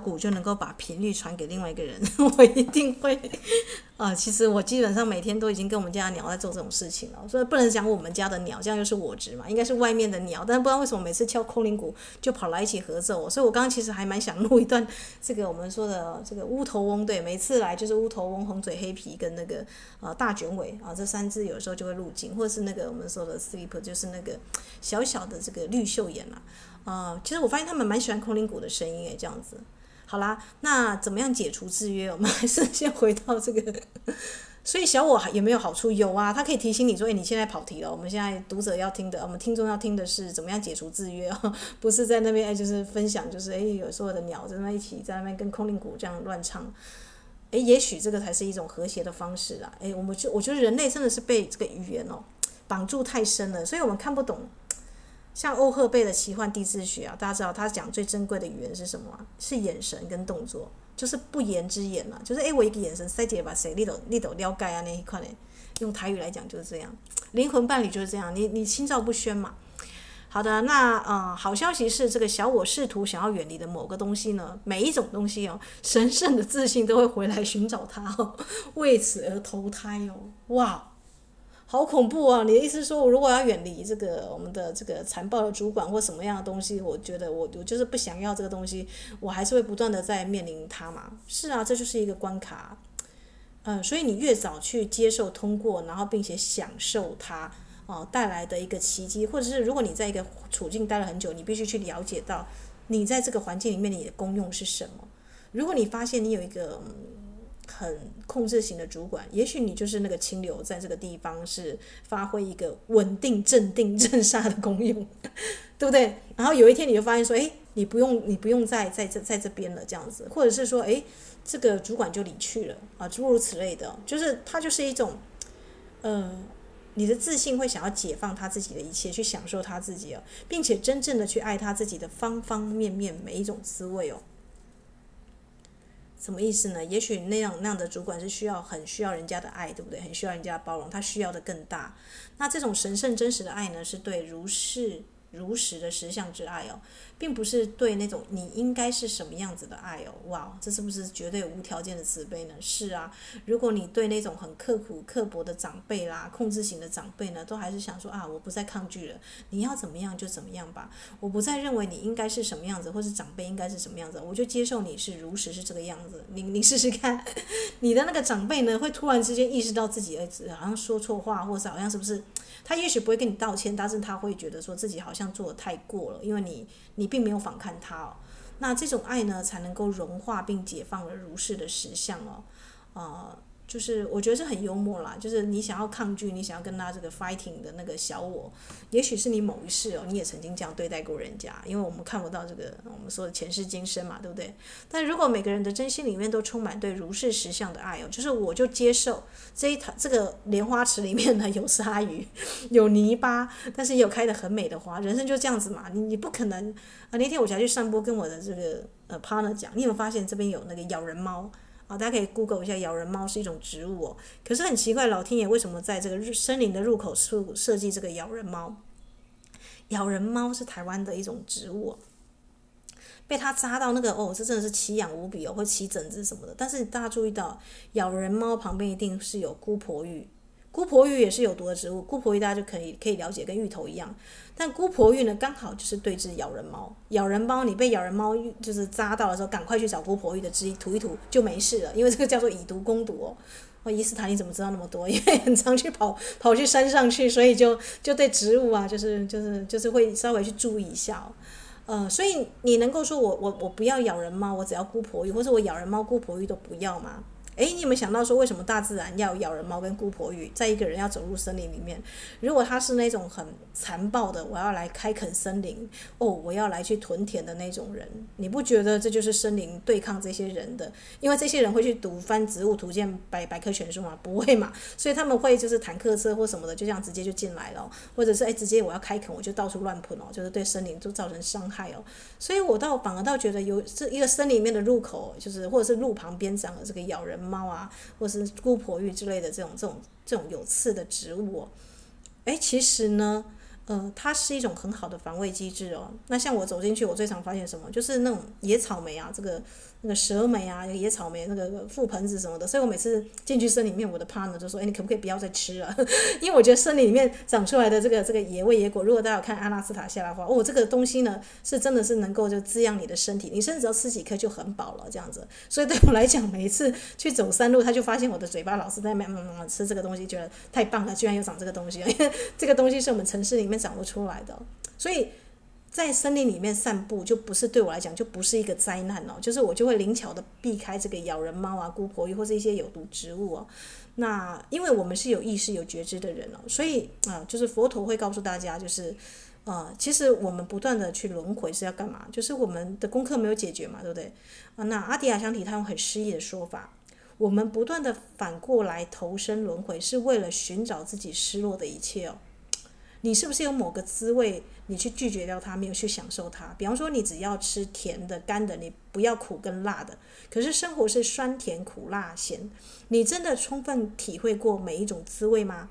鼓就能够把频率传给另外一个人，[LAUGHS] 我一定会。啊、其实我基本上每天都已经跟我们家的鸟在做这种事情了，所以不能讲我们家的鸟，这样又是我执嘛，应该是外面的鸟。但是不知道为什么每次敲空灵鼓就跑来一起合奏，所以我刚刚其实还蛮想录一段这个我们说的这个乌头翁，对，每次来就是乌头翁、红嘴黑皮跟那个呃大卷尾啊这三只有时候就会入镜，或者是那个我们说的 sleep 就是那个小小的这个绿绣眼啦。啊、呃，其实我发现他们蛮喜欢空灵鼓的声音诶，这样子。好啦，那怎么样解除制约？我们还是先回到这个。[LAUGHS] 所以小我有没有好处？有啊，它可以提醒你说：“诶，你现在跑题了。”我们现在读者要听的，我们听众要听的是怎么样解除制约哦，[LAUGHS] 不是在那边诶，就是分享，就是诶，有所有的鸟在那一起在那边跟空灵鼓这样乱唱。诶，也许这个才是一种和谐的方式啦。诶，我们就我觉得人类真的是被这个语言哦绑住太深了，所以我们看不懂。像欧赫贝的奇幻地质学啊，大家知道他讲最珍贵的语言是什么啊？是眼神跟动作，就是不言之言嘛。就是诶，我一个眼神塞姐把谁，你都你都了解啊那一块呢？用台语来讲就是这样，灵魂伴侣就是这样，你你心照不宣嘛。好的，那呃，好消息是这个小我试图想要远离的某个东西呢，每一种东西哦，神圣的自信都会回来寻找它哦，[LAUGHS] 为此而投胎哦，哇。好恐怖啊！你的意思是说，我如果要远离这个我们的这个残暴的主管或什么样的东西，我觉得我我就是不想要这个东西，我还是会不断的在面临它嘛。是啊，这就是一个关卡。嗯，所以你越早去接受、通过，然后并且享受它哦带来的一个奇迹，或者是如果你在一个处境待了很久，你必须去了解到你在这个环境里面你的功用是什么。如果你发现你有一个。很控制型的主管，也许你就是那个清流，在这个地方是发挥一个稳定、镇定、镇杀的功用，[LAUGHS] 对不对？然后有一天你就发现说，诶，你不用，你不用再在这在这边了，这样子，或者是说，诶，这个主管就离去了啊，诸如此类的，就是它就是一种，呃，你的自信会想要解放他自己的一切，去享受他自己哦，并且真正的去爱他自己的方方面面每一种滋味哦。什么意思呢？也许那样那样的主管是需要很需要人家的爱，对不对？很需要人家包容，他需要的更大。那这种神圣真实的爱呢，是对如是。如实的实相之爱哦，并不是对那种你应该是什么样子的爱哦，哇，这是不是绝对无条件的慈悲呢？是啊，如果你对那种很刻苦刻薄的长辈啦、控制型的长辈呢，都还是想说啊，我不再抗拒了，你要怎么样就怎么样吧，我不再认为你应该是什么样子，或是长辈应该是什么样子，我就接受你是如实是这个样子。你你试试看，[LAUGHS] 你的那个长辈呢，会突然之间意识到自己儿子好像说错话，或是好像是不是？他也许不会跟你道歉，但是他会觉得说自己好像做得太过了，因为你你并没有反抗他哦。那这种爱呢，才能够融化并解放了如是的实相哦，呃。就是我觉得是很幽默啦，就是你想要抗拒，你想要跟他这个 fighting 的那个小我，也许是你某一世哦，你也曾经这样对待过人家，因为我们看不到这个我们说的前世今生嘛，对不对？但如果每个人的真心里面都充满对如是实相的爱哦，就是我就接受这一台这个莲花池里面呢有鲨鱼，有泥巴，但是也有开得很美的花，人生就这样子嘛，你你不可能啊！那天我才去散步，跟我的这个呃 partner 讲，你有没有发现这边有那个咬人猫？啊大家可以 Google 一下，咬人猫是一种植物哦。可是很奇怪，老天爷为什么在这个森林的入口处设计这个咬人猫？咬人猫是台湾的一种植物，被它扎到那个哦，这真的是奇痒无比哦，会起疹子什么的。但是大家注意到，咬人猫旁边一定是有姑婆芋。姑婆芋也是有毒的植物，姑婆芋大家就可以可以了解，跟芋头一样。但姑婆芋呢，刚好就是对治咬人猫。咬人猫，你被咬人猫就是扎到的时候，赶快去找姑婆芋的汁涂一涂就没事了，因为这个叫做以毒攻毒哦。哦，伊斯坦你怎么知道那么多？[LAUGHS] 因为很常去跑跑去山上去，所以就就对植物啊，就是就是就是会稍微去注意一下哦。呃，所以你能够说我我我不要咬人猫，我只要姑婆芋，或者我咬人猫姑婆芋都不要吗？诶，你有没有想到说，为什么大自然要咬人猫跟姑婆鱼？在一个人要走入森林里面，如果他是那种很残暴的，我要来开垦森林，哦，我要来去屯田的那种人，你不觉得这就是森林对抗这些人的？因为这些人会去读翻植物图鉴百百科全书吗？不会嘛，所以他们会就是坦克车或什么的，就这样直接就进来了，或者是诶，直接我要开垦，我就到处乱喷哦，就是对森林都造成伤害哦。所以我倒反而倒觉得有这一个森林里面的入口，就是或者是路旁边长的这个咬人。猫啊，或是姑婆芋之类的这种这种这种有刺的植物，哦，诶，其实呢，呃，它是一种很好的防卫机制哦。那像我走进去，我最常发现什么？就是那种野草莓啊，这个那个蛇莓啊，野草莓那个覆盆子什么的。所以我每次进去森林里面，我的 partner 就说：“哎，你可不可以不要再吃了？因为我觉得森林里面长出来的这个这个野味野果，如果大家有看阿拉斯塔夏的话，哦，这个东西呢是真的是能够就滋养你的身体，你甚至只要吃几颗就很饱了这样子。所以对我来讲，每一次去走山路，他就发现我的嘴巴老是在慢慢慢吃这个东西，觉得太棒了，居然又长这个东西，因为这个东西是我们城市里面长不出来的。所以，在森林里面散步，就不是对我来讲，就不是一个灾难哦。就是我就会灵巧的避开这个咬人猫啊、姑婆芋或是一些有毒植物哦。那因为我们是有意识、有觉知的人哦，所以啊，就是佛陀会告诉大家，就是呃，其实我们不断的去轮回是要干嘛？就是我们的功课没有解决嘛，对不对？啊，那阿迪亚香提他用很诗意的说法，我们不断的反过来投身轮回，是为了寻找自己失落的一切哦。你是不是有某个滋味，你去拒绝掉它，没有去享受它？比方说，你只要吃甜的、干的，你不要苦跟辣的。可是生活是酸甜苦辣咸，你真的充分体会过每一种滋味吗？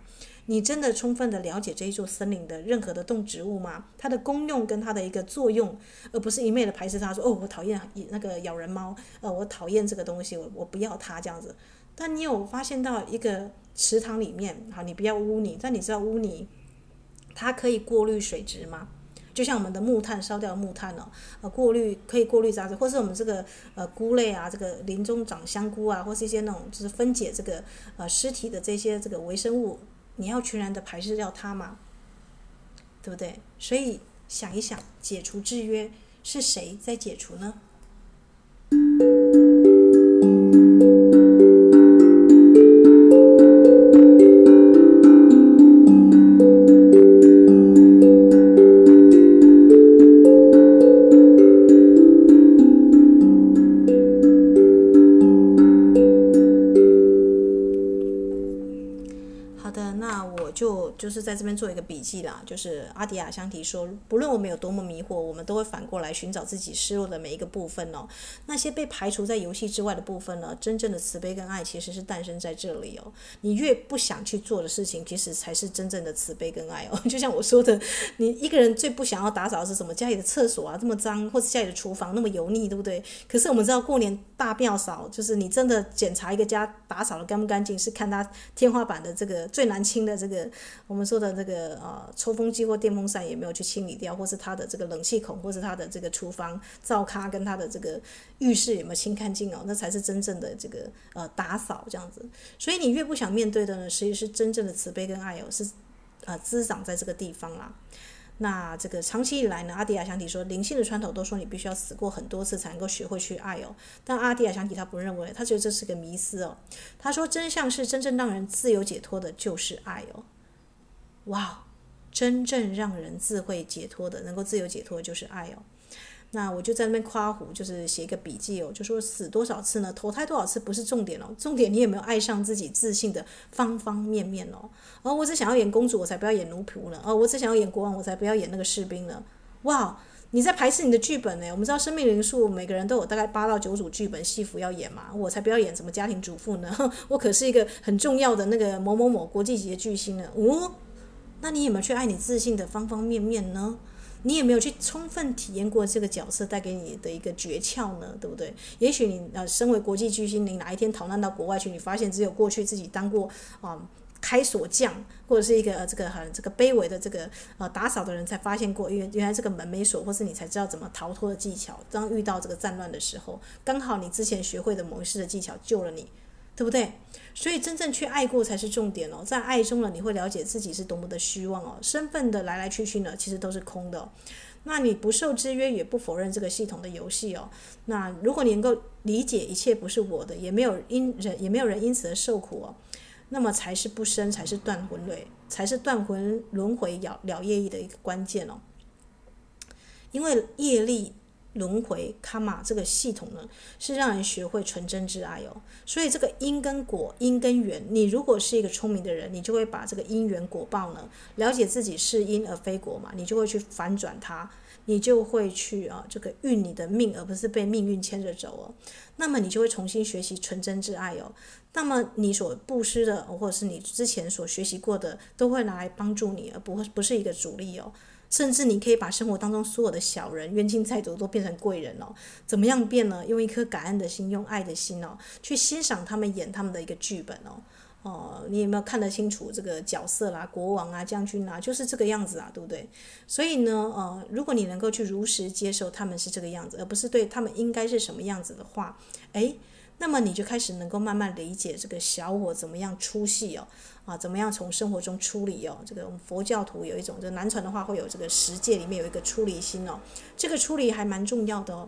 你真的充分的了解这一座森林的任何的动植物吗？它的功用跟它的一个作用，而不是一昧的排斥它，说哦，我讨厌那个咬人猫，呃，我讨厌这个东西，我我不要它这样子。但你有发现到一个池塘里面，好，你不要污泥，但你知道污泥。它可以过滤水质吗？就像我们的木炭烧掉木炭哦，呃，过滤可以过滤杂质，或是我们这个呃菇类啊，这个林中长香菇啊，或是一些那种就是分解这个呃尸体的这些这个微生物，你要全然的排斥掉它吗？对不对？所以想一想，解除制约是谁在解除呢？在这边做一个笔记啦，就是阿迪亚香提说，不论我们有多么迷惑，我们都会反过来寻找自己失落的每一个部分哦。那些被排除在游戏之外的部分呢？真正的慈悲跟爱其实是诞生在这里哦。你越不想去做的事情，其实才是真正的慈悲跟爱哦。[LAUGHS] 就像我说的，你一个人最不想要打扫的是什么？家里的厕所啊这么脏，或者家里的厨房那么油腻，对不对？可是我们知道过年大庙扫，就是你真的检查一个家打扫的干不干净，是看它天花板的这个最难清的这个。我们说的这个呃抽风机或电风扇也没有去清理掉，或是它的这个冷气孔，或是它的这个厨房灶咖跟它的这个浴室有没有清干净哦？那才是真正的这个呃打扫这样子。所以你越不想面对的呢，实际是真正的慈悲跟爱哦，是呃滋长在这个地方啦。那这个长期以来呢，阿迪亚香提说，灵性的传统都说你必须要死过很多次才能够学会去爱哦。但阿迪亚香提他不认为，他觉得这是个迷思哦。他说真相是真正让人自由解脱的就是爱哦。哇，真正让人自会解脱的，能够自由解脱的就是爱哦。那我就在那边夸胡，就是写一个笔记哦，就说死多少次呢？投胎多少次不是重点哦，重点你有没有爱上自己自信的方方面面哦？而我只想要演公主，我才不要演奴仆呢。哦，我只想要演国王，我才不要演那个士兵呢。哇，你在排斥你的剧本呢？我们知道生命灵数每个人都有大概八到九组剧本戏服要演嘛，我才不要演什么家庭主妇呢。[LAUGHS] 我可是一个很重要的那个某某某国际级的巨星呢。哦。那你有没有去爱你自信的方方面面呢？你有没有去充分体验过这个角色带给你的一个诀窍呢？对不对？也许你呃，身为国际巨星，你哪一天逃难到国外去，你发现只有过去自己当过啊、开锁匠，或者是一个、呃、这个很这个卑微的这个呃打扫的人，才发现过，因为原来这个门没锁，或是你才知道怎么逃脱的技巧。当遇到这个战乱的时候，刚好你之前学会的某一式的技巧救了你。对不对？所以真正去爱过才是重点哦。在爱中呢，你会了解自己是多么的虚妄哦。身份的来来去去呢，其实都是空的哦。那你不受制约，也不否认这个系统的游戏哦。那如果你能够理解一切不是我的，也没有因人，也没有人因此而受苦哦，那么才是不生，才是断魂轮，才是断魂轮回了了业意的一个关键哦。因为业力轮回卡玛这个系统呢，是让人学会纯真之爱哦。所以这个因跟果，因跟缘，你如果是一个聪明的人，你就会把这个因缘果报呢，了解自己是因而非果嘛，你就会去反转它，你就会去啊这个运你的命，而不是被命运牵着走哦。那么你就会重新学习纯真之爱哦。那么你所布施的，或者是你之前所学习过的，都会拿来帮助你，而不会不是一个阻力哦。甚至你可以把生活当中所有的小人、冤亲债主都变成贵人哦。怎么样变呢？用一颗感恩的心，用爱的心哦，去欣赏他们演他们的一个剧本哦。哦，你有没有看得清楚这个角色啦？国王啊，将军啊，就是这个样子啊，对不对？所以呢，呃，如果你能够去如实接受他们是这个样子，而不是对他们应该是什么样子的话，诶。那么你就开始能够慢慢理解这个小我怎么样出戏哦，啊，怎么样从生活中出离哦？这个我们佛教徒有一种，这南传的话会有这个十戒里面有一个出离心哦，这个出离还蛮重要的哦。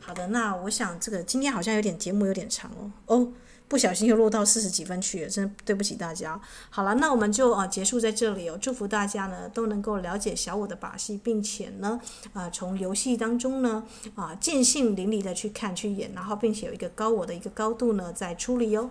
好的，那我想这个今天好像有点节目有点长哦，哦。不小心又落到四十几分去了，真的对不起大家。好了，那我们就啊结束在这里哦。祝福大家呢都能够了解小我的把戏，并且呢啊从游戏当中呢啊尽兴淋漓的去看去演，然后并且有一个高我的一个高度呢在处理哦。